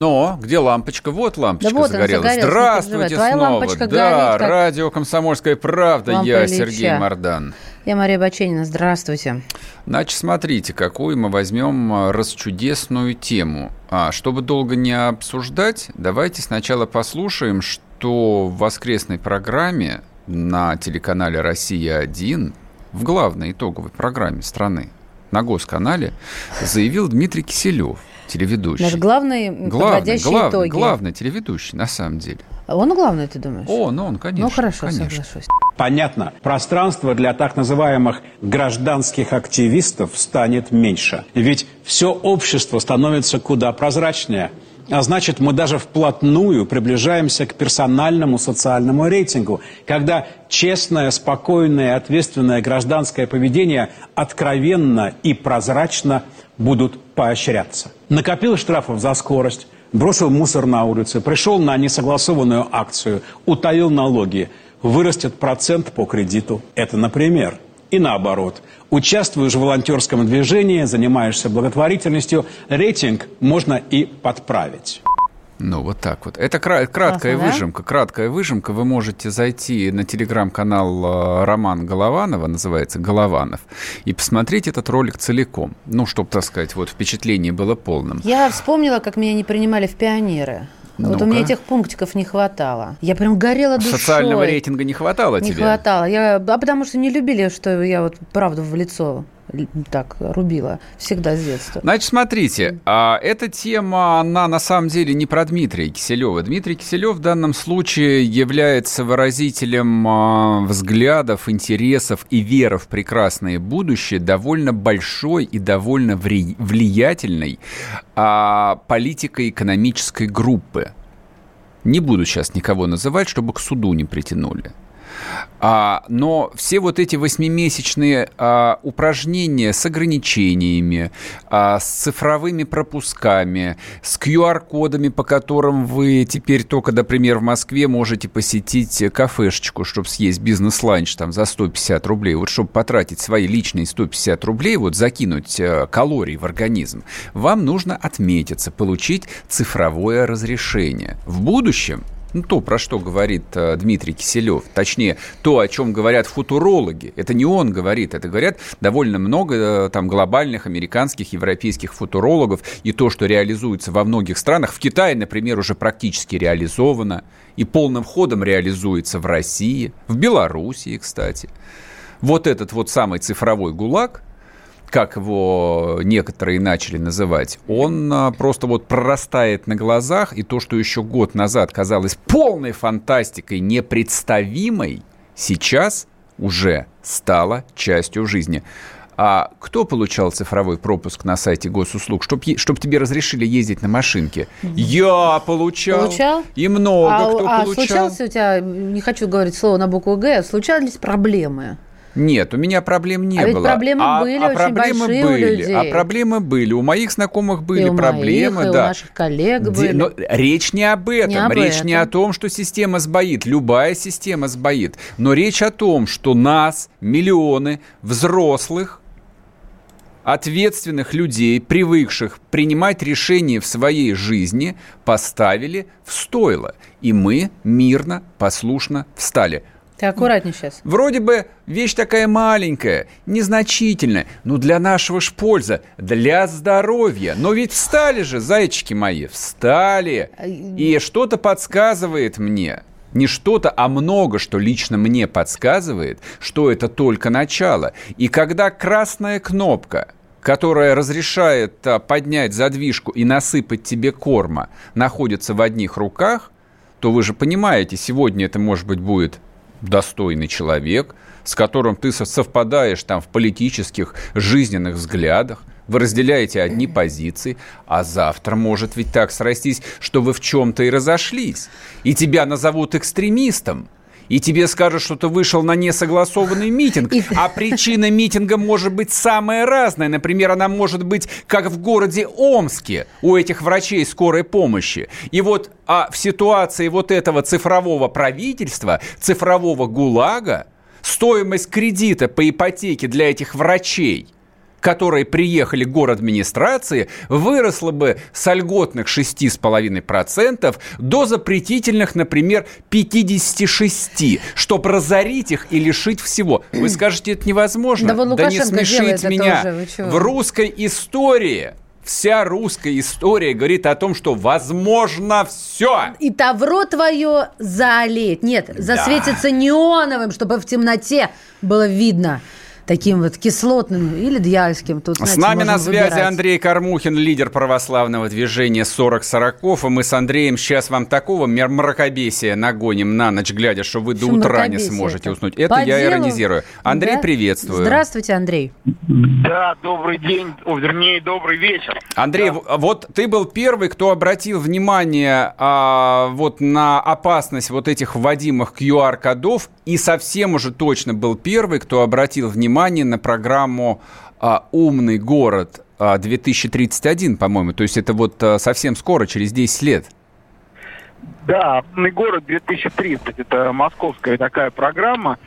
Но где лампочка? Вот лампочка Да вот загорелась. загорелась, Здравствуйте. Твоя снова. лампочка да, горит, как радио «Комсомольская правда». лампа Я Ильича. Сергей Мордан. Я Мария Баченина, здравствуйте. Значит, смотрите, какую мы возьмем а, расчудесную тему. А, чтобы долго не обсуждать, давайте сначала послушаем, что в воскресной программе на телеканале «Россия-1» в главной итоговой программе страны на Госканале заявил Дмитрий Киселев, телеведущий. Наш главный Главный, подводящий главный, итоги. главный телеведущий, на самом деле. Он главный, ты думаешь? О, ну он, конечно. ну хорошо, конечно. соглашусь. Понятно, пространство для так называемых гражданских активистов станет меньше. Ведь все общество становится куда прозрачнее. А значит, мы даже вплотную приближаемся к персональному социальному рейтингу, когда честное, спокойное, ответственное гражданское поведение откровенно и прозрачно будут поощряться. Накопил штрафов за скорость, бросил мусор на улице, пришел на несогласованную акцию, утаил налоги, вырастет процент по кредиту. Это например. И наоборот. Участвуешь в волонтерском движении, занимаешься благотворительностью, рейтинг можно и подправить. Ну, вот так вот. Это кра- краткая Классно, да? выжимка. Краткая выжимка. Вы можете зайти на телеграм-канал э, Роман Голованова, называется Голованов, и посмотреть этот ролик целиком. Ну, чтобы, так сказать, вот впечатление было полным. Я вспомнила, как меня не принимали в пионеры. Вот Ну-ка. у меня этих пунктиков не хватало. Я прям горела душой. Социального рейтинга не хватало Не тебе? хватало. Я, а потому что не любили, что я вот правду в лицо так рубила. Всегда с детства. Значит, смотрите, а, эта тема, она на самом деле не про Дмитрия Киселева. Дмитрий Киселев в данном случае является выразителем а, взглядов, интересов и веры в прекрасное будущее довольно большой и довольно влиятельной а, политико-экономической группы. Не буду сейчас никого называть, чтобы к суду не притянули. А, но все вот эти восьмимесячные а, упражнения с ограничениями, а, с цифровыми пропусками, с QR-кодами, по которым вы теперь только, например, в Москве можете посетить кафешечку, чтобы съесть бизнес-ланч там за 150 рублей. Вот чтобы потратить свои личные 150 рублей, вот закинуть э, калорий в организм, вам нужно отметиться, получить цифровое разрешение. В будущем ну, то, про что говорит э, Дмитрий Киселев, точнее, то, о чем говорят футурологи, это не он говорит, это говорят довольно много э, там глобальных американских, европейских футурологов, и то, что реализуется во многих странах, в Китае, например, уже практически реализовано, и полным ходом реализуется в России, в Белоруссии, кстати. Вот этот вот самый цифровой ГУЛАГ, как его некоторые начали называть, он а, просто вот прорастает на глазах, и то, что еще год назад казалось полной фантастикой, непредставимой, сейчас уже стало частью жизни. А кто получал цифровой пропуск на сайте госуслуг, чтобы чтоб тебе разрешили ездить на машинке? Я получал. Получал? И много а, кто а получал. случалось у тебя, не хочу говорить слово на букву Г, случались проблемы? Нет, у меня проблем не А было. проблемы были очень проблемы большие у были, людей. А проблемы были. У моих знакомых были и у проблемы, моих, и да. у наших коллег Де- были. но речь не об этом. Не об речь не этом. о том, что система сбоит. Любая система сбоит. Но речь о том, что нас, миллионы взрослых, ответственных людей, привыкших принимать решения в своей жизни, поставили в стойло. И мы мирно, послушно встали. Ты аккуратнее сейчас. Вроде бы вещь такая маленькая, незначительная, но для нашего ж польза, для здоровья. Но ведь встали же, зайчики мои, встали. И что-то подсказывает мне, не что-то, а много что лично мне подсказывает, что это только начало. И когда красная кнопка которая разрешает а, поднять задвижку и насыпать тебе корма, находится в одних руках, то вы же понимаете, сегодня это, может быть, будет достойный человек, с которым ты со- совпадаешь там в политических, жизненных взглядах, вы разделяете одни позиции, а завтра может ведь так срастись, что вы в чем-то и разошлись, и тебя назовут экстремистом, и тебе скажут, что ты вышел на несогласованный митинг. А причина митинга может быть самая разная. Например, она может быть, как в городе Омске у этих врачей скорой помощи. И вот а в ситуации вот этого цифрового правительства, цифрового ГУЛАГа, стоимость кредита по ипотеке для этих врачей – которые приехали к город администрации, выросла бы с льготных 6,5% до запретительных, например, 56, чтобы разорить их и лишить всего. Вы скажете, это невозможно? Да, да не смешите меня. В русской истории вся русская история говорит о том, что возможно все. И тавро твое заолеет. Нет, засветится да. неоновым, чтобы в темноте было видно таким вот кислотным или дьявольским. Тут, знаете, с нами на связи выбирать. Андрей Кормухин, лидер православного движения 40 сороков. И мы с Андреем сейчас вам такого мракобесия нагоним на ночь, глядя, что вы до утра не сможете это? уснуть. Это По я делу? иронизирую. Андрей, да? приветствую. Здравствуйте, Андрей. Да, добрый день, о, вернее, добрый вечер. Андрей, да. вот ты был первый, кто обратил внимание а, вот на опасность вот этих вводимых QR-кодов, и совсем уже точно был первый, кто обратил внимание внимание на программу а, «Умный город» 2031, а, по-моему. То есть это вот а, совсем скоро, через 10 лет. Да, «Умный город 2030» – это московская такая программа.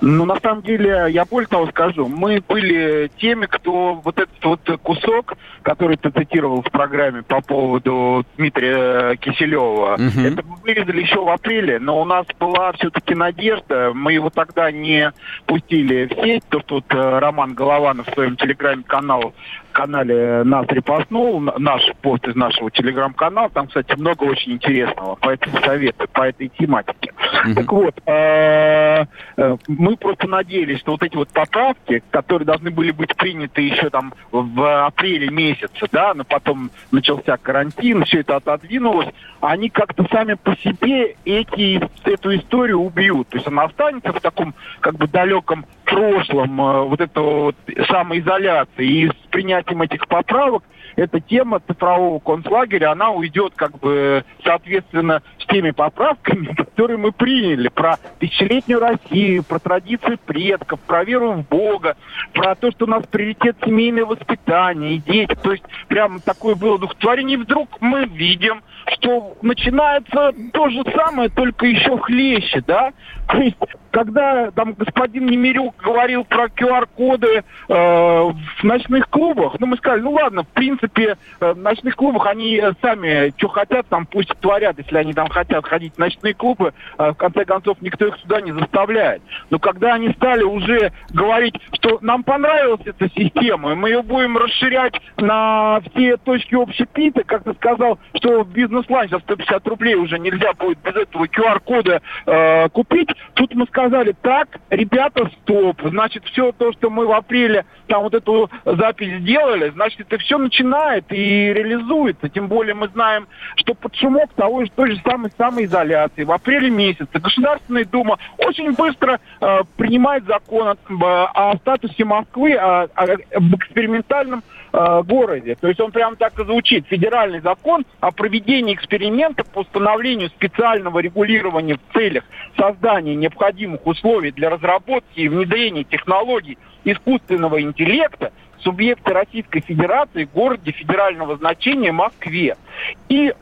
Но на самом деле, я более того скажу, мы были теми, кто вот этот вот кусок, который ты цитировал в программе по поводу Дмитрия Киселева, угу. это мы вырезали еще в апреле, но у нас была все-таки надежда, мы его тогда не пустили в сеть, то, что вот э, Роман Голованов в своем телеграме-канале канале нас репостнул, наш пост из нашего телеграм-канала. Там, кстати, много очень интересного, поэтому советы по этой тематике. Так вот, э, э, мы просто надеялись, что вот эти вот поправки, которые должны были быть приняты еще там в апреле месяце, да, но потом начался карантин, все это отодвинулось, они как-то сами по себе эти, эту историю убьют. То есть она останется в таком как бы далеком прошлом э, вот этого вот самоизоляции и с принятием этих поправок эта тема цифрового концлагеря, она уйдет как бы соответственно с теми поправками, которые мы приняли про тысячелетнюю Россию, про традиции предков, про веру в Бога, про то, что у нас приоритет семейное воспитание и дети. То есть прямо такое было духотворение. И вдруг мы видим, что начинается то же самое, только еще хлеще, да? То есть, когда там господин Немирюк говорил про QR-коды э, в ночных клубах, ну, мы сказали, ну, ладно, в принципе, э, в ночных клубах они сами что хотят, там пусть творят, если они там хотят ходить в ночные клубы, э, в конце концов, никто их сюда не заставляет. Но когда они стали уже говорить, что нам понравилась эта система, мы ее будем расширять на все точки общепита, как ты сказал, что в бизнес-лайн за 150 рублей уже нельзя будет без этого QR-кода э, купить, тут мы сказали, так, ребята, стоп, значит, все то, что мы в апреле там вот эту запись сделали, значит, это все начинает и реализуется. Тем более мы знаем, что под шумок того же, той же самой самоизоляции. В апреле месяце Государственная Дума очень быстро э, принимает закон о, о статусе Москвы, о, о, об экспериментальном э, городе. То есть он прямо так и звучит. Федеральный закон о проведении экспериментов по установлению специального регулирования в целях создания необходимых условий для разработки и внедрения технологий искусственного интеллекта субъекта Российской Федерации в городе федерального значения Москве. И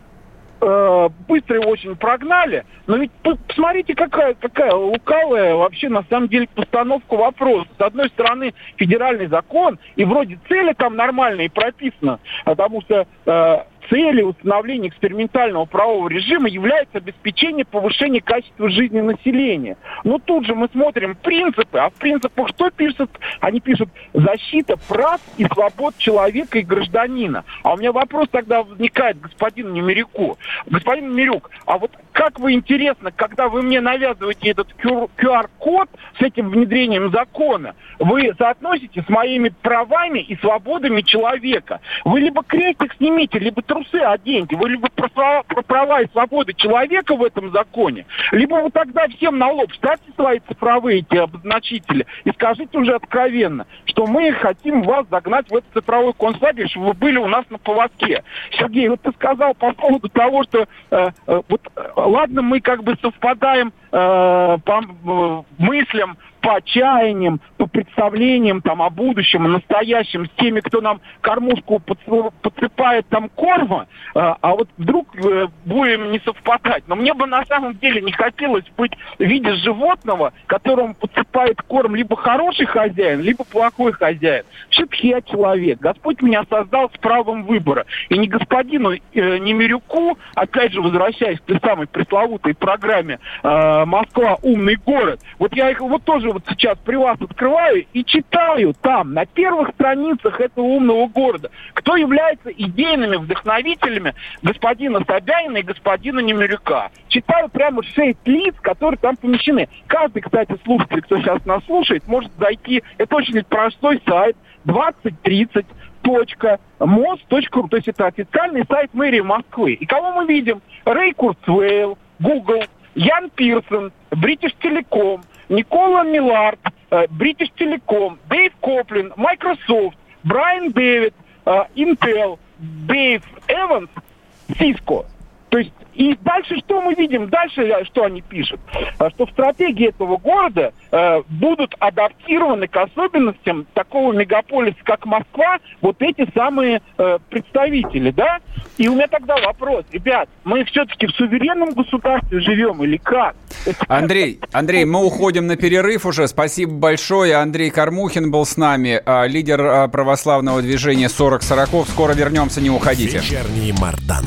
э, быстро его очень прогнали. Но ведь посмотрите, какая, какая лукавая вообще на самом деле постановка вопроса. С одной стороны, федеральный закон, и вроде цели там нормальные прописано, потому что э, целью установления экспериментального правового режима является обеспечение повышения качества жизни населения. Но тут же мы смотрим принципы, а в принципах что пишут? Они пишут защита прав и свобод человека и гражданина. А у меня вопрос тогда возникает господину Немирюку. Господин Немирюк, а вот как вы интересно, когда вы мне навязываете этот QR-код с этим внедрением закона, вы соотносите с моими правами и свободами человека. Вы либо крестик снимите, либо трусы оденьте. Вы либо про, про права и свободы человека в этом законе, либо вы тогда всем на лоб ставьте свои цифровые эти обозначители и скажите уже откровенно, что мы хотим вас загнать в этот цифровой концлагерь, чтобы вы были у нас на поводке. Сергей, вот ты сказал по поводу того, что э, э, вот, э, ладно, мы как бы совпадаем э, по э, мыслям, по чаяниям, по представлениям там о будущем, о настоящем, с теми, кто нам кормушку подсыпает там корма, э, а вот вдруг э, будем не совпадать. Но мне бы на самом деле не хотелось быть в виде животного, которому подсыпает корм либо хороший хозяин, либо плохой хозяин. Все-таки я человек. Господь меня создал с правом выбора. И не господину э, Немирюку, опять же, возвращаясь к той самой пресловутой программе э, «Москва – умный город», вот я их вот тоже вот сейчас при вас открываю и читаю там, на первых страницах этого умного города, кто является идейными вдохновителями господина Собянина и господина Немирюка. Читаю прямо шесть лиц, которые там помещены. Каждый, кстати, слушатель, кто сейчас нас слушает, может зайти. Это очень простой сайт 2030 mos.ru. То есть это официальный сайт мэрии Москвы. И кого мы видим? Рэй Курцвейл, Google, Ян Пирсон, British Telecom, Никола Миллард, British Telecom, Дэйв Коплин, Microsoft, Брайан Дэвид, Intel, Дэйв Эванс, Cisco. То есть и дальше что мы видим? Дальше э, что они пишут? Э, что в стратегии этого города э, будут адаптированы к особенностям такого мегаполиса, как Москва, вот эти самые э, представители, да? И у меня тогда вопрос, ребят, мы все-таки в суверенном государстве живем или как? Андрей, Андрей, мы уходим на перерыв уже. Спасибо большое. Андрей Кормухин был с нами, а, лидер а, православного движения 40-40. Скоро вернемся, не уходите. Вечерний Мардан.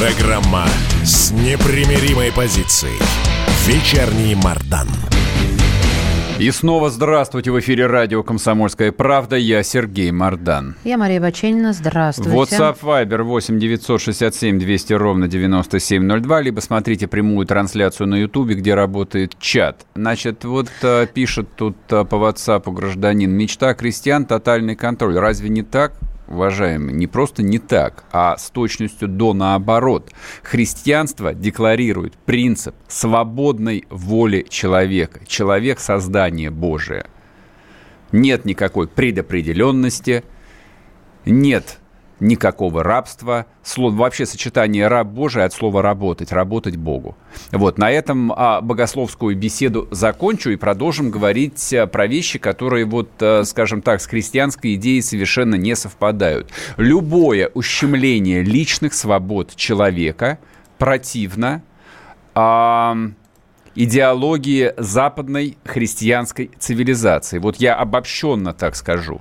Программа с непримиримой позицией. Вечерний Мардан. И снова здравствуйте. В эфире радио «Комсомольская правда». Я Сергей Мардан. Я Мария Баченина. Здравствуйте. WhatsApp Viber 8 967 200 ровно 9702. Либо смотрите прямую трансляцию на Ютубе, где работает чат. Значит, вот а, пишет тут а, по WhatsApp гражданин. Мечта крестьян – тотальный контроль. Разве не так? Уважаемые, не просто не так, а с точностью до наоборот. Христианство декларирует принцип свободной воли человека. Человек – создание Божие. Нет никакой предопределенности, нет никакого рабства. Слово, вообще сочетание раб Божий от слова работать, работать Богу. Вот, на этом а, богословскую беседу закончу и продолжим говорить а, про вещи, которые, вот, а, скажем так, с христианской идеей совершенно не совпадают. Любое ущемление личных свобод человека противно а, идеологии западной христианской цивилизации. Вот я обобщенно так скажу.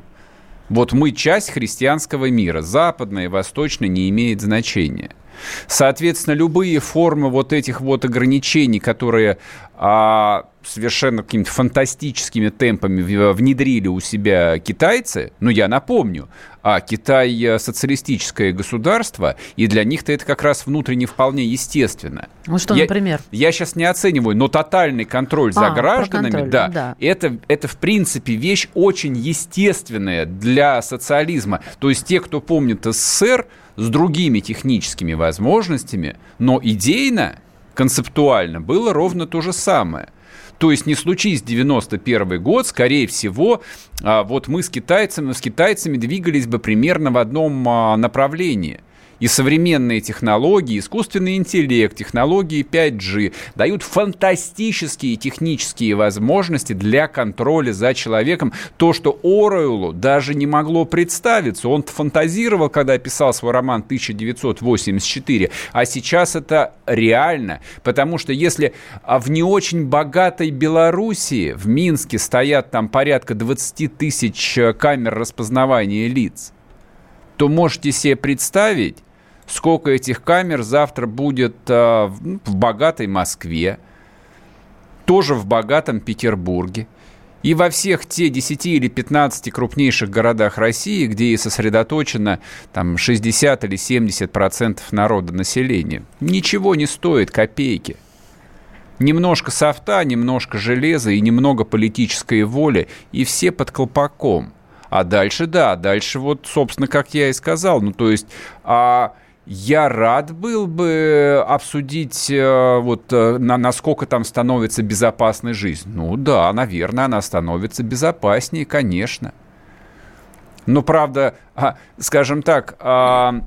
Вот мы часть христианского мира, западное и восточное не имеет значения. Соответственно, любые формы вот этих вот ограничений, которые а, совершенно какими-то фантастическими темпами внедрили у себя китайцы, ну, я напомню, а Китай э, социалистическое государство, и для них-то это как раз внутренне вполне естественно. Ну что, я, например? Я сейчас не оцениваю, но тотальный контроль за а, гражданами, контроль, да, да. Это, это в принципе вещь очень естественная для социализма. То есть те, кто помнит СССР с другими техническими возможностями, но идейно концептуально было ровно то же самое. То есть не случись 91 год, скорее всего, а, вот мы с китайцами, с китайцами двигались бы примерно в одном а, направлении – и современные технологии, искусственный интеллект, технологии 5G дают фантастические технические возможности для контроля за человеком. То, что Оруэллу даже не могло представиться. Он фантазировал, когда писал свой роман 1984, а сейчас это реально. Потому что если а, в не очень богатой Белоруссии, в Минске стоят там порядка 20 тысяч э, камер распознавания лиц, то можете себе представить, сколько этих камер завтра будет э, в богатой Москве, тоже в богатом Петербурге. И во всех те 10 или 15 крупнейших городах России, где и сосредоточено там 60 или 70 процентов народа населения, ничего не стоит копейки. Немножко софта, немножко железа и немного политической воли, и все под колпаком. А дальше, да, дальше вот, собственно, как я и сказал, ну, то есть... А, я рад был бы обсудить, э, вот, э, на, насколько там становится безопасной жизнь. Ну да, наверное, она становится безопаснее, конечно. Но, правда, а, скажем так, а,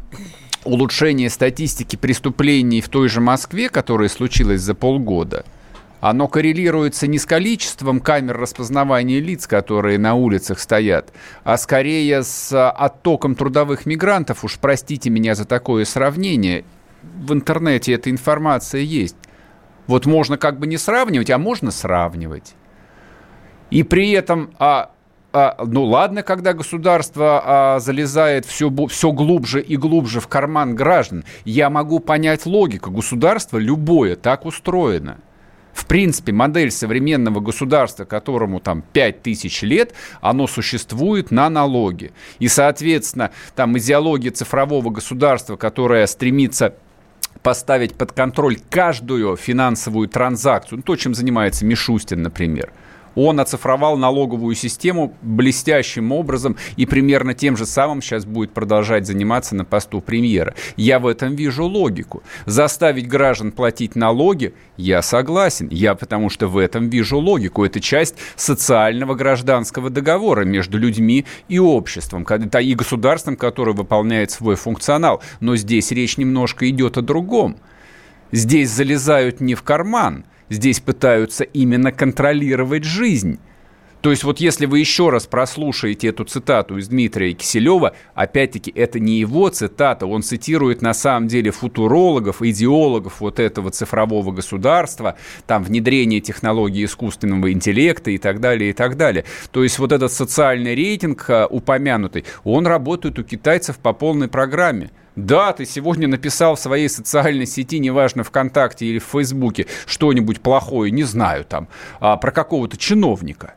улучшение статистики преступлений в той же Москве, которое случилось за полгода – оно коррелируется не с количеством камер распознавания лиц, которые на улицах стоят, а скорее с оттоком трудовых мигрантов. Уж простите меня за такое сравнение. В интернете эта информация есть. Вот можно как бы не сравнивать, а можно сравнивать. И при этом, а, а, ну ладно, когда государство а, залезает все, все глубже и глубже в карман граждан, я могу понять логику. Государство любое так устроено – в принципе, модель современного государства, которому там 5000 лет, оно существует на налоги. И, соответственно, там идеология цифрового государства, которая стремится поставить под контроль каждую финансовую транзакцию, ну, то, чем занимается Мишустин, например – он оцифровал налоговую систему блестящим образом и примерно тем же самым сейчас будет продолжать заниматься на посту премьера. Я в этом вижу логику. Заставить граждан платить налоги я согласен. Я потому что в этом вижу логику. Это часть социального гражданского договора между людьми и обществом, и государством, которое выполняет свой функционал. Но здесь речь немножко идет о другом. Здесь залезают не в карман – здесь пытаются именно контролировать жизнь. То есть вот если вы еще раз прослушаете эту цитату из Дмитрия Киселева, опять-таки это не его цитата, он цитирует на самом деле футурологов, идеологов вот этого цифрового государства, там внедрение технологий искусственного интеллекта и так далее, и так далее. То есть вот этот социальный рейтинг а, упомянутый, он работает у китайцев по полной программе. Да, ты сегодня написал в своей социальной сети, неважно, ВКонтакте или в Фейсбуке, что-нибудь плохое, не знаю, там, а, про какого-то чиновника.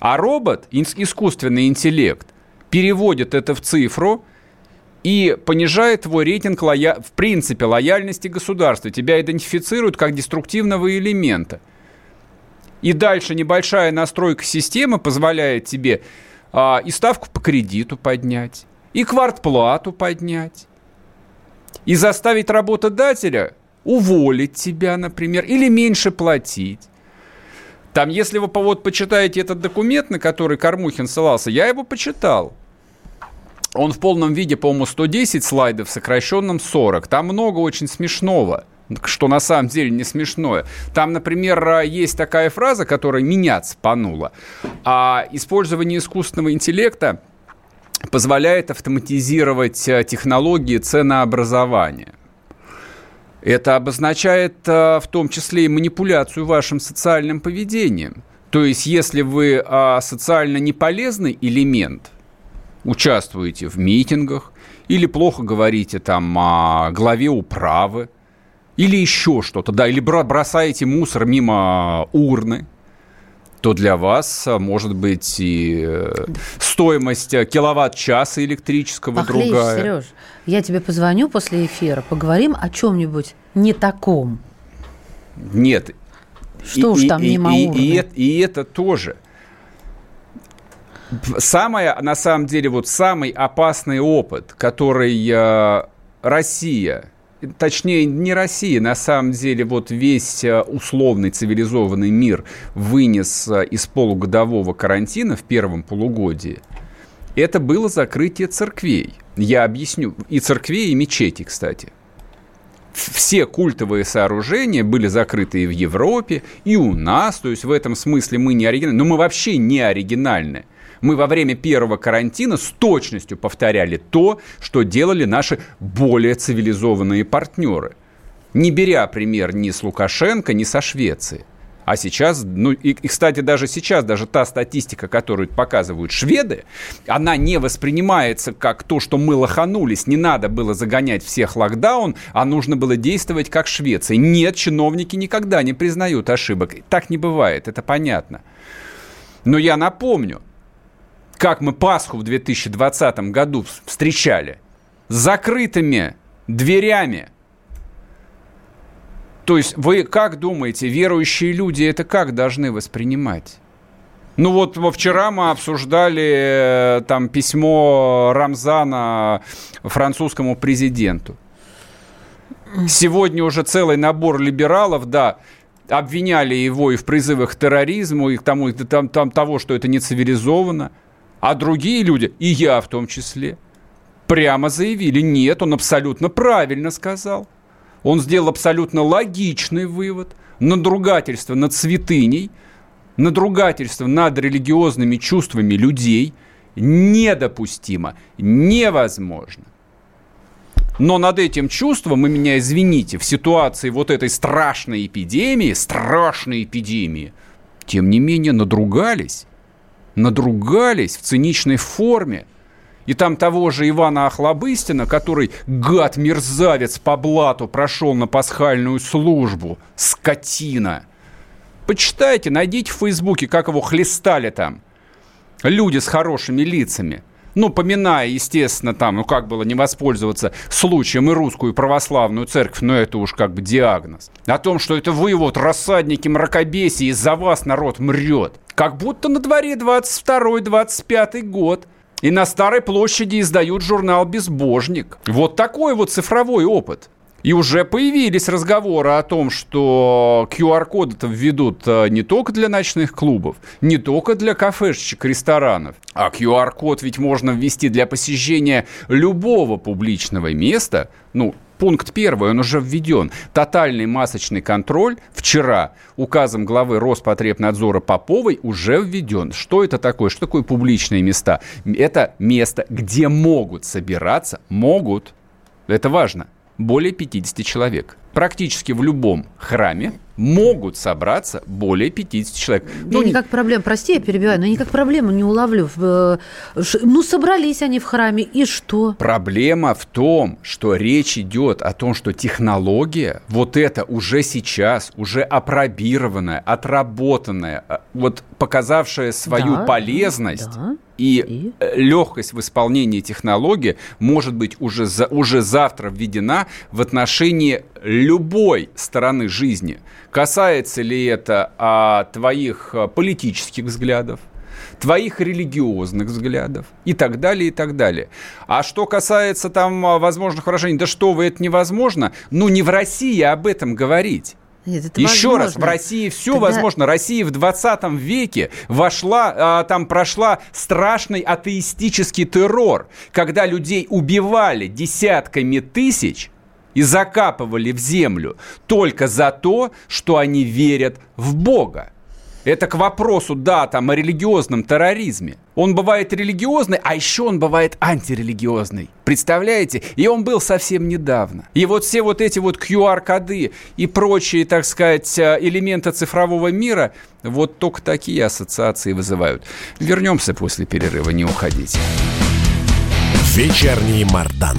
А робот, искусственный интеллект, переводит это в цифру и понижает твой рейтинг лоя... в принципе лояльности государства. Тебя идентифицируют как деструктивного элемента. И дальше небольшая настройка системы позволяет тебе а, и ставку по кредиту поднять, и квартплату поднять, и заставить работодателя уволить тебя, например, или меньше платить. Там, если вы вот почитаете этот документ, на который Кормухин ссылался, я его почитал. Он в полном виде, по-моему, 110 слайдов, в сокращенном 40. Там много очень смешного что на самом деле не смешное. Там, например, есть такая фраза, которая меня цепанула. А использование искусственного интеллекта позволяет автоматизировать э, технологии ценообразования. Это обозначает э, в том числе и манипуляцию вашим социальным поведением. То есть, если вы а, социально неполезный элемент, участвуете в митингах, или плохо говорите там о главе управы, или еще что-то, да, или бросаете мусор мимо урны, то для вас а, может быть и э, стоимость э, киловатт-часа электрического Похлеще, другая. Сереж, я тебе позвоню после эфира, поговорим о чем-нибудь не таком. Нет. Что и, уж там и, мимо и, и, и, и это тоже. Самое, на самом деле, вот самый опасный опыт, который э, Россия точнее, не Россия, на самом деле, вот весь э, условный цивилизованный мир вынес э, из полугодового карантина в первом полугодии, это было закрытие церквей. Я объясню. И церквей, и мечети, кстати. Все культовые сооружения были закрыты и в Европе, и у нас. То есть в этом смысле мы не оригинальны. Но мы вообще не оригинальны мы во время первого карантина с точностью повторяли то, что делали наши более цивилизованные партнеры. Не беря пример ни с Лукашенко, ни со Швеции. А сейчас, ну и, и, кстати, даже сейчас, даже та статистика, которую показывают шведы, она не воспринимается как то, что мы лоханулись, не надо было загонять всех локдаун, а нужно было действовать как Швеция. Нет, чиновники никогда не признают ошибок. Так не бывает, это понятно. Но я напомню, как мы Пасху в 2020 году встречали. С закрытыми дверями. То есть вы как думаете, верующие люди это как должны воспринимать? Ну вот вчера мы обсуждали э, там письмо Рамзана французскому президенту. Сегодня уже целый набор либералов, да, обвиняли его и в призывах к терроризму, и к тому, и там, там того, что это не цивилизованно. А другие люди, и я в том числе, прямо заявили, нет, он абсолютно правильно сказал. Он сделал абсолютно логичный вывод. Надругательство над святыней, надругательство над религиозными чувствами людей недопустимо, невозможно. Но над этим чувством, вы меня извините, в ситуации вот этой страшной эпидемии, страшной эпидемии, тем не менее надругались, надругались в циничной форме. И там того же Ивана Охлобыстина, который, гад-мерзавец по блату, прошел на пасхальную службу, скотина. Почитайте, найдите в Фейсбуке, как его хлестали там. Люди с хорошими лицами – ну, поминая, естественно, там, ну, как было не воспользоваться случаем и русскую православную церковь, но это уж как бы диагноз. О том, что это вы вот рассадники мракобесия, из-за вас народ мрет. Как будто на дворе 22-25 год. И на Старой площади издают журнал «Безбожник». Вот такой вот цифровой опыт. И уже появились разговоры о том, что QR-коды-то введут э, не только для ночных клубов, не только для кафешечек, ресторанов, а QR-код ведь можно ввести для посещения любого публичного места, ну, пункт первый, он уже введен. Тотальный масочный контроль вчера указом главы Роспотребнадзора Поповой уже введен. Что это такое? Что такое публичные места? Это место, где могут собираться, могут, это важно, более 50 человек. Практически в любом храме могут собраться более 50 человек. Ну, я никак проблем, прости, я перебиваю, но никак проблему не уловлю. Э, ну, собрались они в храме, и что? Проблема в том, что речь идет о том, что технология, вот это уже сейчас, уже опробированная, отработанная, э, вот показавшая свою да, полезность, да. И, и э, легкость в исполнении технологии может быть уже, за, уже завтра введена в отношении любой стороны жизни. Касается ли это а, твоих а, политических взглядов, твоих религиозных взглядов и так далее, и так далее. А что касается там а, возможных выражений, да что вы, это невозможно, ну не в России об этом говорить. Нет, это Еще возможно. раз, в России все Тогда... возможно. Россия в 20 веке вошла, а, там прошла страшный атеистический террор, когда людей убивали десятками тысяч, и закапывали в землю только за то, что они верят в Бога. Это к вопросу, да, там, о религиозном терроризме. Он бывает религиозный, а еще он бывает антирелигиозный. Представляете? И он был совсем недавно. И вот все вот эти вот QR-коды и прочие, так сказать, э, элементы цифрового мира, вот только такие ассоциации вызывают. Вернемся после перерыва, не уходите. Вечерний Мардан.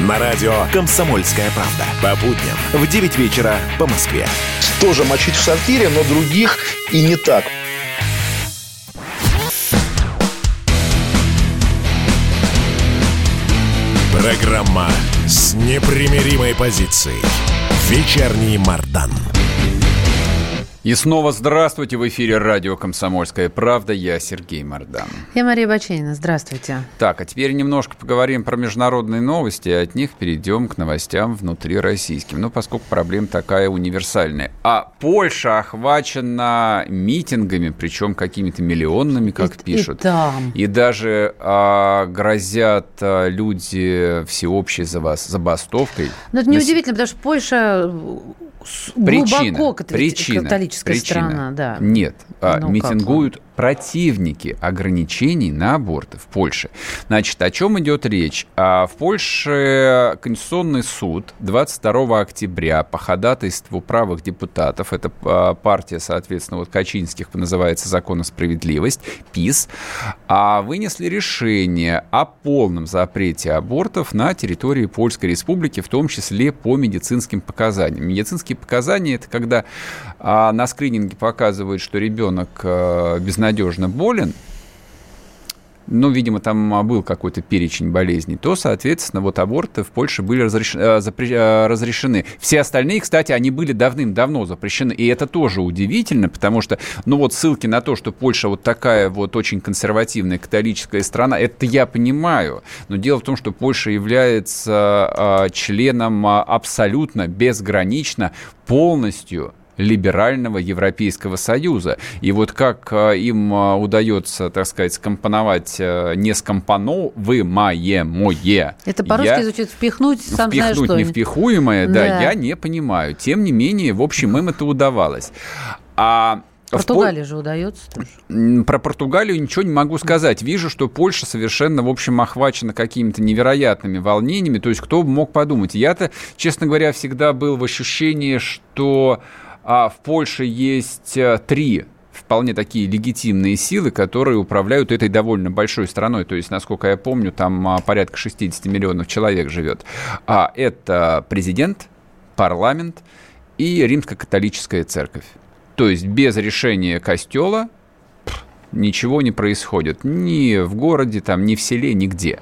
На радио «Комсомольская правда». По будням в 9 вечера по Москве. Тоже мочить в сортире, но других и не так. Программа с непримиримой позицией. Вечерний Мардан. И снова здравствуйте в эфире радио «Комсомольская правда». Я Сергей Мордан. Я Мария Баченина. Здравствуйте. Так, а теперь немножко поговорим про международные новости, а от них перейдем к новостям внутри российским. Ну, поскольку проблема такая универсальная. А Польша охвачена митингами, причем какими-то миллионными, как и, пишут. И там. И даже а, грозят а, люди всеобщей забастовкой. Но это неудивительно, потому что Польша причина, глубоко причина, католическая причина. страна, да. Нет, а, ну, митингуют противники ограничений на аборты в Польше. Значит, о чем идет речь? А в Польше Конституционный суд 22 октября по ходатайству правых депутатов, это а, партия, соответственно, вот Качинских называется «Закон о справедливость», ПИС, а вынесли решение о полном запрете абортов на территории Польской Республики, в том числе по медицинским показаниям. Медицинские показания – это когда на скрининге показывают, что ребенок а, безнадежно болен, ну, видимо, там а, был какой-то перечень болезней, то, соответственно, вот аборты в Польше были разрешены, э, э, разрешены. Все остальные, кстати, они были давным-давно запрещены. И это тоже удивительно, потому что, ну, вот ссылки на то, что Польша вот такая вот очень консервативная католическая страна, это я понимаю. Но дело в том, что Польша является э, членом абсолютно безгранично полностью либерального Европейского Союза. И вот как э, им э, удается, так сказать, скомпоновать э, не скомпоновываемое. Это по-русски звучит впихнуть, сам впихнуть знаешь что. невпихуемое, да. да, я не понимаю. Тем не менее, в общем, им это удавалось. А Португалии же удается тоже. Про Португалию ничего не могу сказать. Вижу, что Польша совершенно, в общем, охвачена какими-то невероятными волнениями. То есть кто мог подумать? Я-то, честно говоря, всегда был в ощущении, что а в Польше есть э, три вполне такие легитимные силы, которые управляют этой довольно большой страной. То есть, насколько я помню, там а, порядка 60 миллионов человек живет. А это президент, парламент и римско-католическая церковь. То есть без решения костела ничего не происходит. Ни в городе, там, ни в селе, нигде.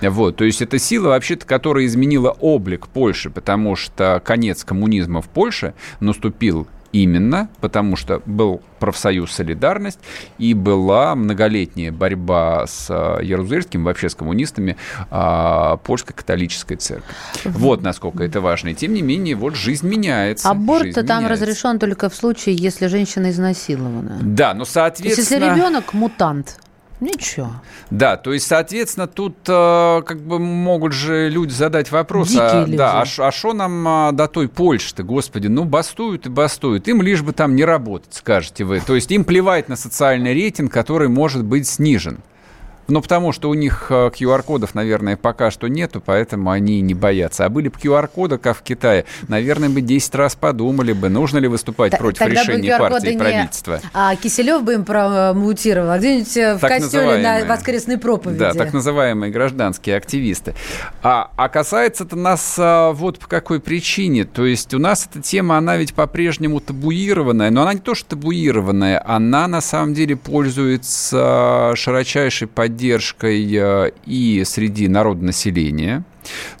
Вот, то есть это сила, вообще-то, которая изменила облик Польши, потому что конец коммунизма в Польше наступил именно потому, что был профсоюз «Солидарность» и была многолетняя борьба с э, Ярузельским, вообще с коммунистами, а, польской католической церкви. Вот насколько это важно. И тем не менее, вот жизнь меняется. Аборт там меняется. разрешен только в случае, если женщина изнасилована. Да, но соответственно... То есть, если ребенок мутант, Ничего. Да, то есть, соответственно, тут э, как бы могут же люди задать вопрос, Дикие а, люди. да, а что а нам а, до той Польши-то, господи, ну бастуют и бастуют, им лишь бы там не работать, скажете вы. То есть им плевать на социальный рейтинг, который может быть снижен. Ну, потому что у них QR-кодов, э, наверное, пока что нету, поэтому они не боятся. А были бы QR-коды, как в Китае, наверное, бы 10 раз подумали бы, нужно ли выступать Т- против решения партии и правительства. Не... А Киселев бы им промутировал, а где-нибудь э, в так костеле на воскресной проповеди. Да, так называемые гражданские активисты. А, а касается это нас а, вот по какой причине. То есть у нас эта тема, она ведь по-прежнему табуированная, но она не то, что табуированная, она на самом деле пользуется широчайшей поддержкой поддержкой э, и среди народонаселения.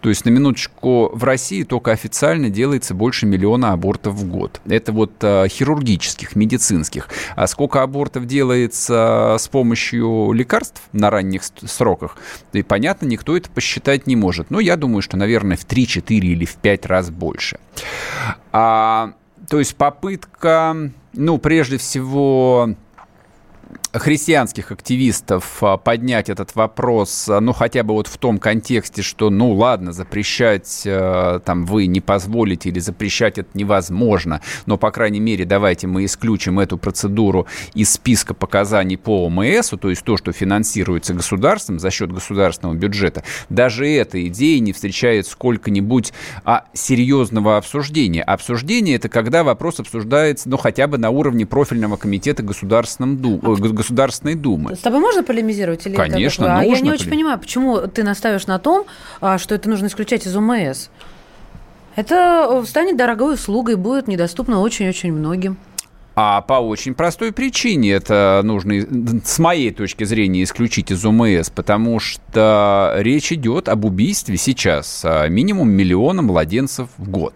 То есть, на минуточку, в России только официально делается больше миллиона абортов в год. Это вот э, хирургических, медицинских. А сколько абортов делается с помощью лекарств на ранних сроках, и понятно, никто это посчитать не может. Но я думаю, что, наверное, в 3, 4 или в 5 раз больше. А, то есть попытка, ну, прежде всего, христианских активистов а, поднять этот вопрос, а, ну, хотя бы вот в том контексте, что, ну, ладно, запрещать а, там вы не позволите или запрещать это невозможно, но, по крайней мере, давайте мы исключим эту процедуру из списка показаний по ОМС, то есть то, что финансируется государством за счет государственного бюджета, даже эта идея не встречает сколько-нибудь а, серьезного обсуждения. Обсуждение – это когда вопрос обсуждается, ну, хотя бы на уровне профильного комитета Государственном Ду Государственной Думы. С тобой можно полемизировать? Или Конечно, это нужно. А я не очень понимаю, почему ты настаиваешь на том, а, что это нужно исключать из ОМС. Это станет дорогой услугой, будет недоступно очень-очень многим. А по очень простой причине это нужно, с моей точки зрения, исключить из ОМС, потому что речь идет об убийстве сейчас а, минимум миллиона младенцев в год.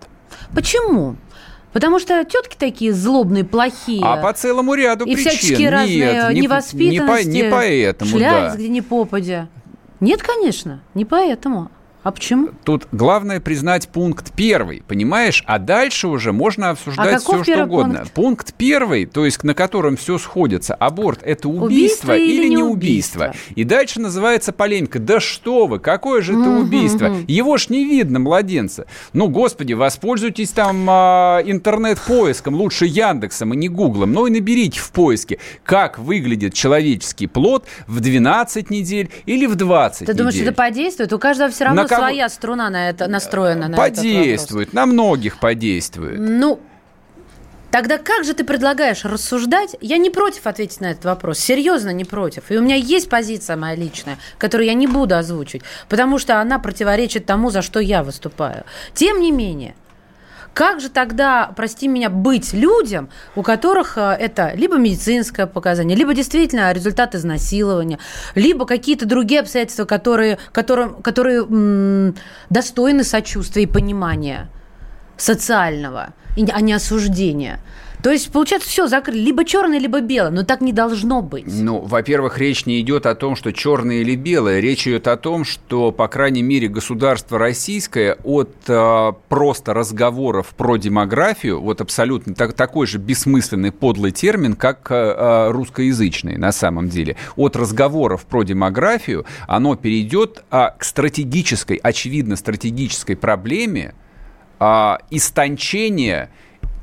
Почему? Потому что тетки такие злобные, плохие. А по целому ряду и причин. И всяческие разные Нет, невоспитанности. Не, по, не поэтому, шляются, да. где не попадя. Нет, конечно, не поэтому. А почему? Тут главное признать пункт первый, понимаешь? А дальше уже можно обсуждать А все, что угодно. пункт? Пункт первый, то есть на котором все сходится. Аборт – это убийство, Убийство или или не убийство? И дальше называется полемика. Да что вы, какое же это убийство? Его ж не видно, младенца. Ну, господи, воспользуйтесь там а, интернет-поиском, лучше Яндексом, и не Гуглом. Ну и наберите в поиске, как выглядит человеческий плод в 12 недель или в 20 Ты думаешь, недель. это подействует? У каждого все равно На кого- своя струна на это настроена. На Подействует, на многих подействует. Ну, тогда как же ты предлагаешь рассуждать? Я не против ответить на этот вопрос. Серьезно, не против. И у меня есть позиция моя личная, которую я не буду озвучивать, потому что она противоречит тому, за что я выступаю. Тем не менее, как же тогда, прости меня, быть людям, у которых э, это либо медицинское показание, либо действительно результат изнасилования, либо какие-то другие обстоятельства, которые, которым, которые м, достойны сочувствия и понимания социального, а не осуждения. То есть, получается, все закрыли. Либо черное, либо белое. Но так не должно быть. Ну, во-первых, речь не идет о том, что черное или белое. Речь идет о том, что, по крайней мере, государство российское от э, просто разговоров про демографию, вот абсолютно так- такой же бессмысленный подлый термин, как э, э, русскоязычный на самом деле, от разговоров про демографию оно перейдет а, к стратегической, очевидно стратегической проблеме а, истончения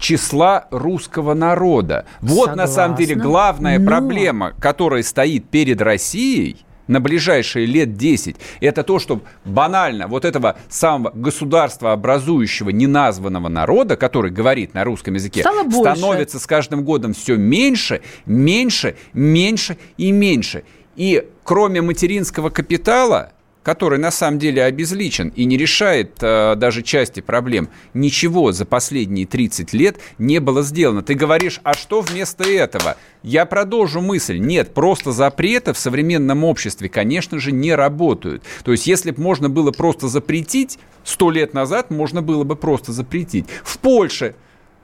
числа русского народа. Вот на самом деле Согласна. главная Но- проблема, которая стоит перед Россией на ближайшие лет 10, это то, что банально вот этого самого государства образующего неназванного народа, который говорит на русском языке, Стало больше. становится с каждым годом все меньше, меньше, меньше и меньше. И кроме материнского капитала, который на самом деле обезличен и не решает э, даже части проблем, ничего за последние 30 лет не было сделано. Ты говоришь, а что вместо этого? Я продолжу мысль. Нет, просто запреты в современном обществе, конечно же, не работают. То есть, если бы можно было просто запретить, сто лет назад можно было бы просто запретить. В Польше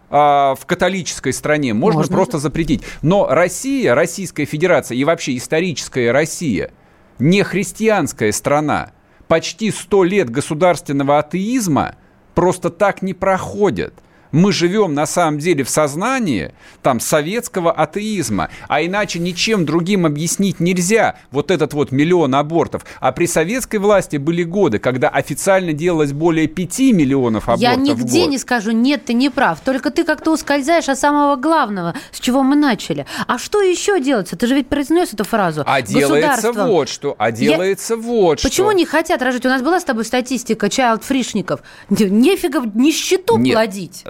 а, в католической стране можно, Можно. просто запретить. Но Россия, Российская Федерация и вообще историческая Россия не христианская страна. Почти сто лет государственного атеизма просто так не проходят. Мы живем на самом деле в сознании там советского атеизма, а иначе ничем другим объяснить нельзя вот этот вот миллион абортов. А при советской власти были годы, когда официально делалось более 5 миллионов абортов Я нигде не скажу, нет, ты не прав. Только ты как-то ускользаешь от самого главного, с чего мы начали. А что еще делается? Ты же ведь произнес эту фразу. А делается вот что. А делается вот Почему что. не хотят рожать? У нас была с тобой статистика child-фришников. Нефига нищету Нет. плодить.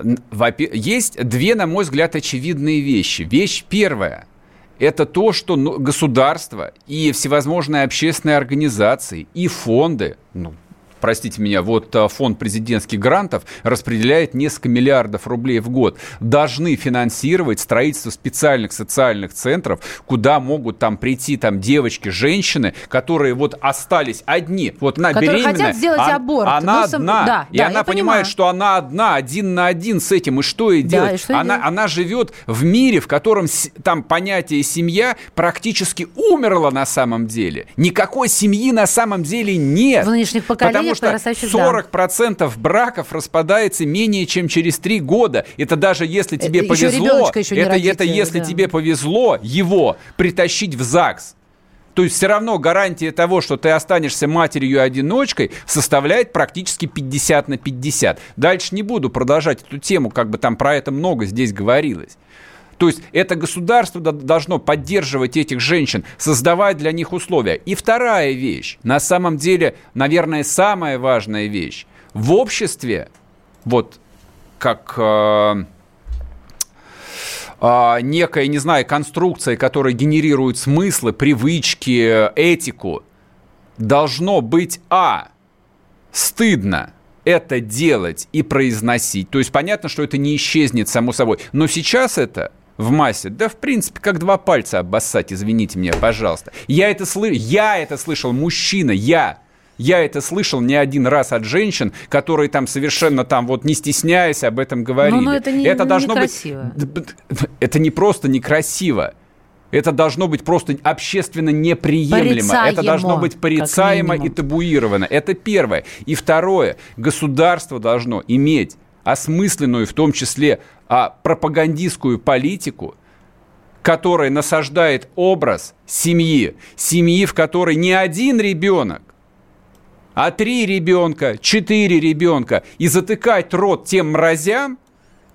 Есть две, на мой взгляд, очевидные вещи. Вещь первая – это то, что ну, государство и всевозможные общественные организации и фонды, ну, простите меня, вот а, фонд президентских грантов распределяет несколько миллиардов рублей в год, должны финансировать строительство специальных социальных центров, куда могут там прийти там девочки, женщины, которые вот остались одни. Вот она Которые беременная, хотят сделать а- аборт, Она но сам- одна, да, и да, она понимает, понимаю. что она одна, один на один с этим, и что ей Да, делать? что ей она, делать? она живет в мире, в котором там понятие семья практически умерло на самом деле. Никакой семьи на самом деле нет. В нынешних поколениях Потому что подрастающих, да. 40% браков распадается менее чем через 3 года. Это даже если тебе еще повезло, еще это, родите, это если да. тебе повезло его притащить в ЗАГС. То есть все равно гарантия того, что ты останешься матерью-одиночкой, составляет практически 50 на 50. Дальше не буду продолжать эту тему, как бы там про это много здесь говорилось. То есть это государство до- должно поддерживать этих женщин, создавать для них условия. И вторая вещь, на самом деле, наверное, самая важная вещь. В обществе, вот как э, а, некая, не знаю, конструкция, которая генерирует смыслы, привычки, этику, должно быть, а, стыдно это делать и произносить. То есть понятно, что это не исчезнет само собой. Но сейчас это в массе, да, в принципе, как два пальца обоссать, извините меня, пожалуйста. Я это, сл... я это слышал, мужчина, я. Я это слышал не один раз от женщин, которые там совершенно там вот не стесняясь об этом говорили. Ну, но это не- это ну, должно некрасиво. быть... Это не просто некрасиво. Это должно быть просто общественно неприемлемо. Порицаемо, это должно быть порицаемо и табуировано. Это первое. И второе. Государство должно иметь осмысленную, в том числе, а, пропагандистскую политику, которая насаждает образ семьи. Семьи, в которой не один ребенок, а три ребенка, четыре ребенка, и затыкать рот тем мразям,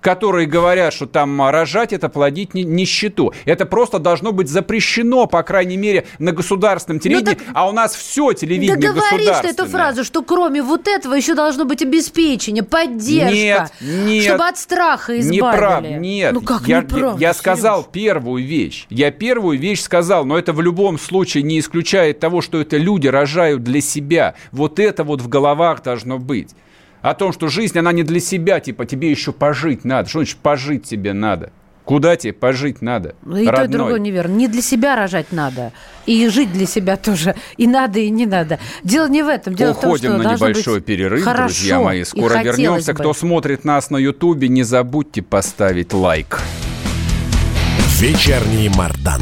которые говорят, что там а, рожать это плодить ни- нищету. Это просто должно быть запрещено, по крайней мере, на государственном телевидении. так- а у нас все телевидение Да говоришь ты эту государственное. фразу, что кроме вот этого еще должно быть обеспечение, поддержка. Нет, нет. Чтобы от страха избавили. Неправ, нет. Ну как я, неправда, я, я сказал первую вещь. Я первую вещь сказал, но это в любом случае не исключает того, что это люди рожают для себя. Вот это вот в головах должно быть. О том, что жизнь, она не для себя, типа тебе еще пожить надо. Что значит пожить тебе надо? Куда тебе пожить надо? Ну, и то, и родной? другое неверно. Не для себя рожать надо. И жить для себя тоже. И надо, и не надо. Дело не в этом. Дело в том, Уходим что на небольшой быть перерыв, хорошо, друзья мои. Скоро вернемся. бы. Кто смотрит нас на Ютубе, не забудьте поставить лайк. Вечерний Мардан.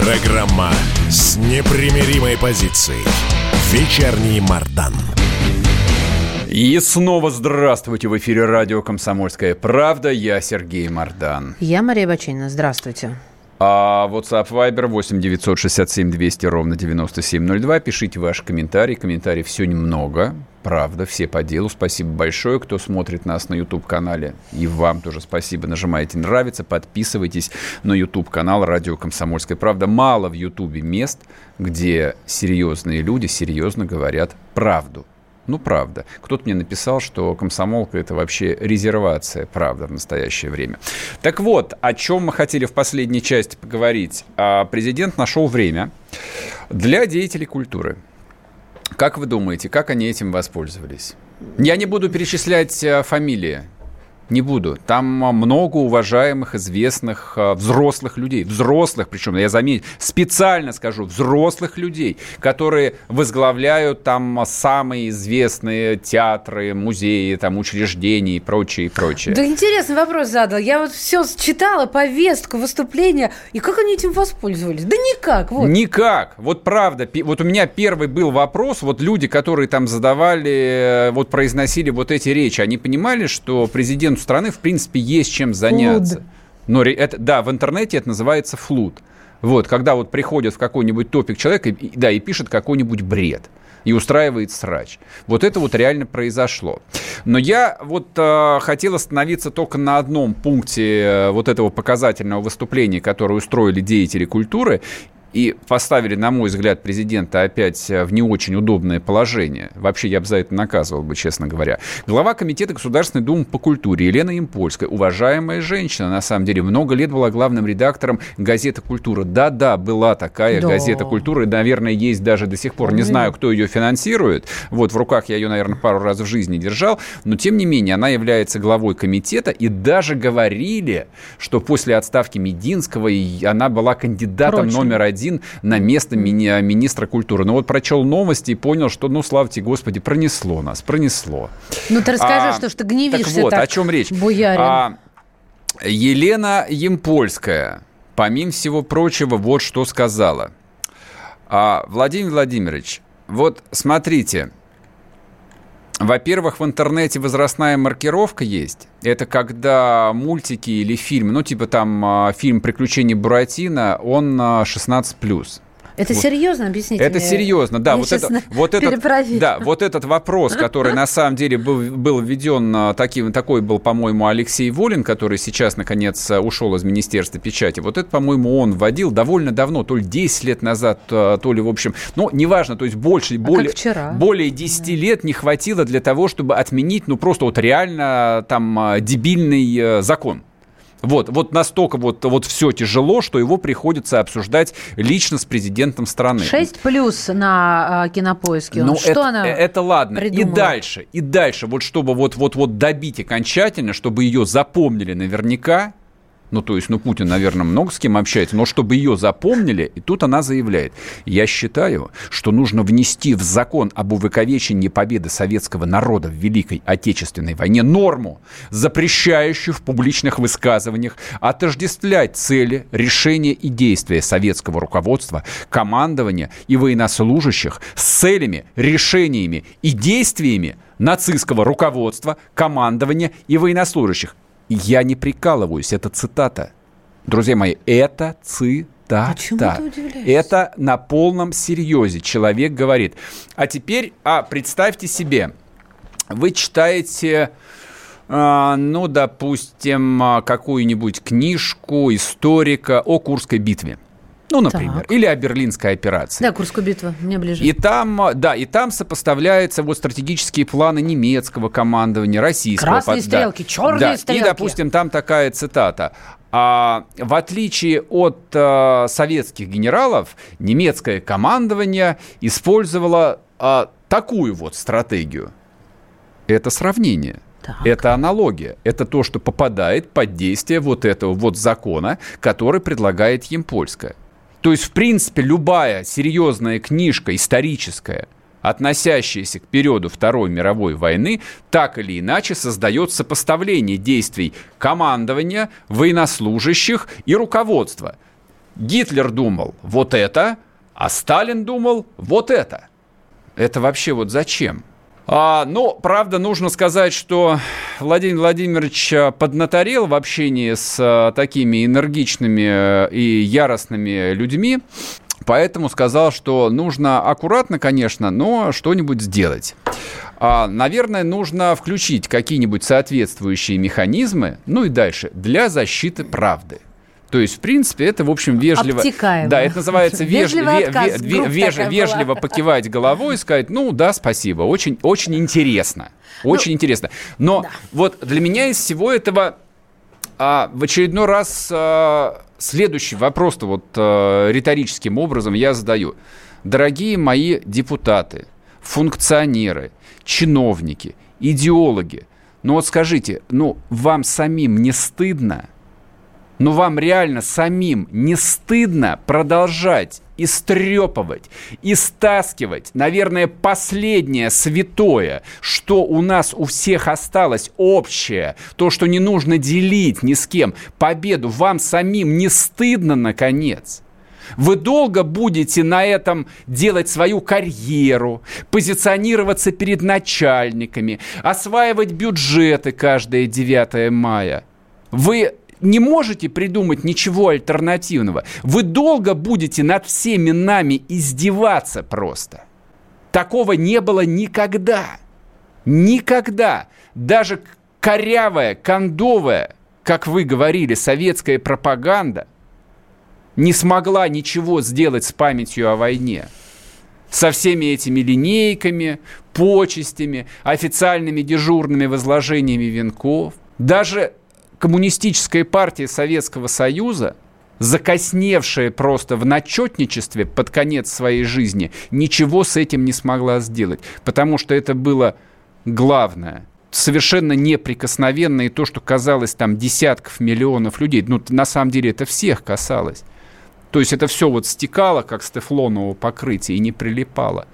Программа с непримиримой позицией. Вечерний Мардан. И снова здравствуйте в эфире радио «Комсомольская правда». Я Сергей Мордан. Я Мария Бачинина. Здравствуйте. А WhatsApp Viber 8 967 200 ровно 9702. Пишите ваши комментарии. Комментариев все немного. Правда, все по делу. Спасибо большое, кто смотрит нас на YouTube-канале. И вам тоже спасибо. Нажимайте «Нравится», подписывайтесь на YouTube-канал «Радио Комсомольская правда». Мало в YouTube мест, где серьезные люди серьезно говорят правду. Ну, правда. Кто-то мне написал, что комсомолка – это вообще резервация, правда, в настоящее время. Так вот, о чем мы хотели в последней части поговорить. А, Президент нашел время для деятелей культуры. Как вы думаете, как они этим воспользовались? Я не буду перечислять э, фамилии. Не буду. Там а, много уважаемых, известных а, взрослых людей. Взрослых, причем, я заметил, специально скажу, взрослых людей, которые возглавляют там а, самые известные театры, музеи, там, учреждения и прочее, и прочее. Да интересный вопрос задал. Я вот все читала, повестку, выступления. И как они этим воспользовались? Да никак. Вот. Никак. Вот правда. Вот у меня первый был вопрос. Вот люди, которые там задавали, э, вот произносили вот эти речи, они понимали, что президенту страны, в принципе, есть чем заняться. Но это, да, в интернете это называется флут. Вот, когда вот приходит в какой-нибудь топик человек, и, и- да, и пишет какой-нибудь бред и устраивает срач. Вот это вот реально произошло. Но я вот э, хотел остановиться только на одном пункте э, вот этого показательного выступления, которое устроили деятели культуры, и поставили, на мой взгляд, президента опять э, в не очень удобное положение. Вообще, я бы за это наказывал бы, честно говоря. Глава Комитета Государственной Думы по культуре Елена Импольская, уважаемая женщина, на самом деле, много лет была главным редактором газеты «Культура». Да-да, была такая Да. газета «Культура», и, наверное, есть даже до сих пор. Не знаю, кто ее финансирует. Вот в руках я ее, наверное, пару раз в жизни держал. Но, тем не менее, она является главой комитета, и даже говорили, что после отставки Мединского она была кандидатом Прочим. номер один на место мини- министра культуры. Но вот прочел новости и понял, что, ну, славьте Господи, пронесло нас, пронесло. Ну ты расскажи, А, что ж ты гневишься Так вот, так, о чем речь? Буярин. А, Елена Емпольская, помимо всего прочего, вот что сказала. А, Владимир Владимирович, вот смотрите, во-первых, в интернете возрастная маркировка есть. Это когда мультики или фильм, ну, типа там а, фильм «Приключения Буратино», он а, 16+. Это Вот. серьезно, объясните Это мне? серьезно, да. Я Вот, это, вот, этот, да, вот этот вопрос, который на самом деле был, был введен, а, таким, такой был, по-моему, Алексей Волин, который сейчас, наконец, а, ушел из Министерства печати. Вот это, по-моему, он вводил довольно давно, то ли 10 лет назад, а, то ли, в общем, ну, неважно, то есть больше, более, А вчера. более 10 лет не хватило для того, чтобы отменить, ну, просто вот реально там дебильный закон. Вот, вот настолько вот, вот все тяжело, что его приходится обсуждать лично с президентом страны. 6 плюс на э, кинопоиске. Ну, что это, она это ладно. придумала? И дальше, и дальше, вот чтобы вот, вот, вот добить окончательно, чтобы ее запомнили наверняка, ну, то есть, ну, Путин, наверное, много с кем общается, но чтобы ее запомнили, и тут она заявляет, я считаю, что нужно внести в закон об увековечении победы советского народа в Великой Отечественной войне норму, запрещающую в публичных высказываниях отождествлять цели, решения и действия советского руководства, командования и военнослужащих с целями, решениями и действиями нацистского руководства, командования и военнослужащих. Я не прикалываюсь, это цитата. Друзья мои, это цитата. Почему ты удивляешься? Это на полном серьезе человек говорит. А теперь, а представьте себе, вы читаете, а, ну, допустим, а, какую-нибудь книжку историка о Курской битве. Ну, например, Так. или о Берлинской операции. Да, Курскую битву, мне ближе. И там, а, да, и там сопоставляются вот стратегические планы немецкого командования, российского. Красные под- да. стрелки, черные Да, стрелки. И, допустим, там такая цитата. А, в отличие от а, советских генералов, немецкое командование использовало а, такую вот стратегию. Это сравнение. Так. Это аналогия. Это то, что попадает под действие вот этого вот закона, который предлагает им Польская. То есть, в принципе, любая серьезная книжка историческая, относящаяся к периоду Второй мировой войны, так или иначе создает сопоставление действий командования, военнослужащих и руководства. Гитлер думал вот это, а Сталин думал вот это. Это вообще вот зачем? А, ну, правда, нужно сказать, что Владимир Владимирович а, поднаторел в общении с а, такими энергичными э, и яростными людьми, поэтому сказал, что нужно аккуратно, конечно, но что-нибудь сделать. А, наверное, нужно включить какие-нибудь соответствующие механизмы, ну и дальше, для защиты правды. То есть, в принципе, это, в общем, вежливо... Обтекаемо. Да, это называется веж- отказ. веж- была. вежливо покивать головой и сказать, ну да, спасибо, очень, очень интересно, очень интересно. Но вот для меня из всего этого а, в очередной раз а, следующий вопрос-то вот а, риторическим образом я задаю. Дорогие мои депутаты, функционеры, чиновники, идеологи, ну вот скажите, ну вам самим не стыдно? Но вам реально самим не стыдно продолжать истрепывать, истаскивать, наверное, последнее святое, что у нас у всех осталось общее, то, что не нужно делить ни с кем, победу, вам самим не стыдно, наконец? Вы долго будете на этом делать свою карьеру, позиционироваться перед начальниками, осваивать бюджеты каждое 9 мая. Вы не можете придумать ничего альтернативного. Вы долго будете над всеми нами издеваться просто. Такого не было никогда. Никогда. Даже корявая, кондовая, как вы говорили, советская пропаганда не смогла ничего сделать с памятью о войне. Со всеми этими линейками, почестями, официальными дежурными возложениями венков. Даже коммунистическая партия Советского Союза, закосневшая просто в начетничестве под конец своей жизни, ничего с этим не смогла сделать, потому что это было главное совершенно неприкосновенно и то, что казалось там десятков миллионов людей, ну, на самом деле это всех касалось. То есть это все вот стекало, как с тефлонового покрытия, и не прилипало.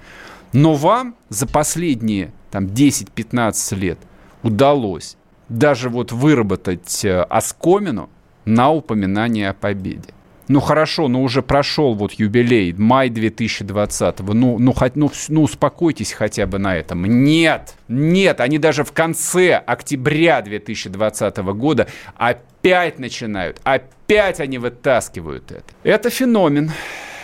Но вам за последние там 10-15 лет удалось даже вот выработать э, оскомину на упоминание о победе. Ну хорошо, ну уже прошел вот юбилей, май 2020 ну, ну, хоть, ну, ну успокойтесь хотя бы на этом. Нет, нет, они даже в конце октября 2020 года опять начинают, опять они вытаскивают это. Это феномен,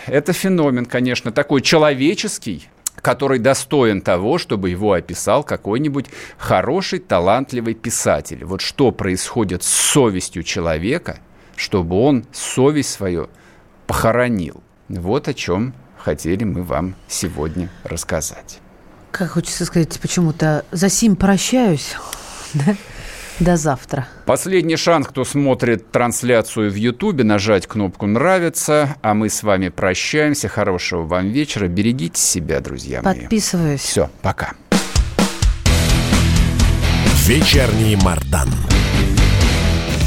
это феномен, конечно, такой человеческий, который достоин того, чтобы его описал какой-нибудь хороший, талантливый писатель. Вот что происходит с совестью человека, чтобы он совесть свою похоронил. Вот о чем хотели мы вам сегодня рассказать. Как хочется сказать почему-то, за сим прощаюсь. До завтра. Последний шанс, кто смотрит трансляцию в Ютубе, нажать кнопку «Нравится». А мы с вами прощаемся. Хорошего вам вечера. Берегите себя, друзья мои. Подписываюсь. Все, пока. Вечерний Мардан.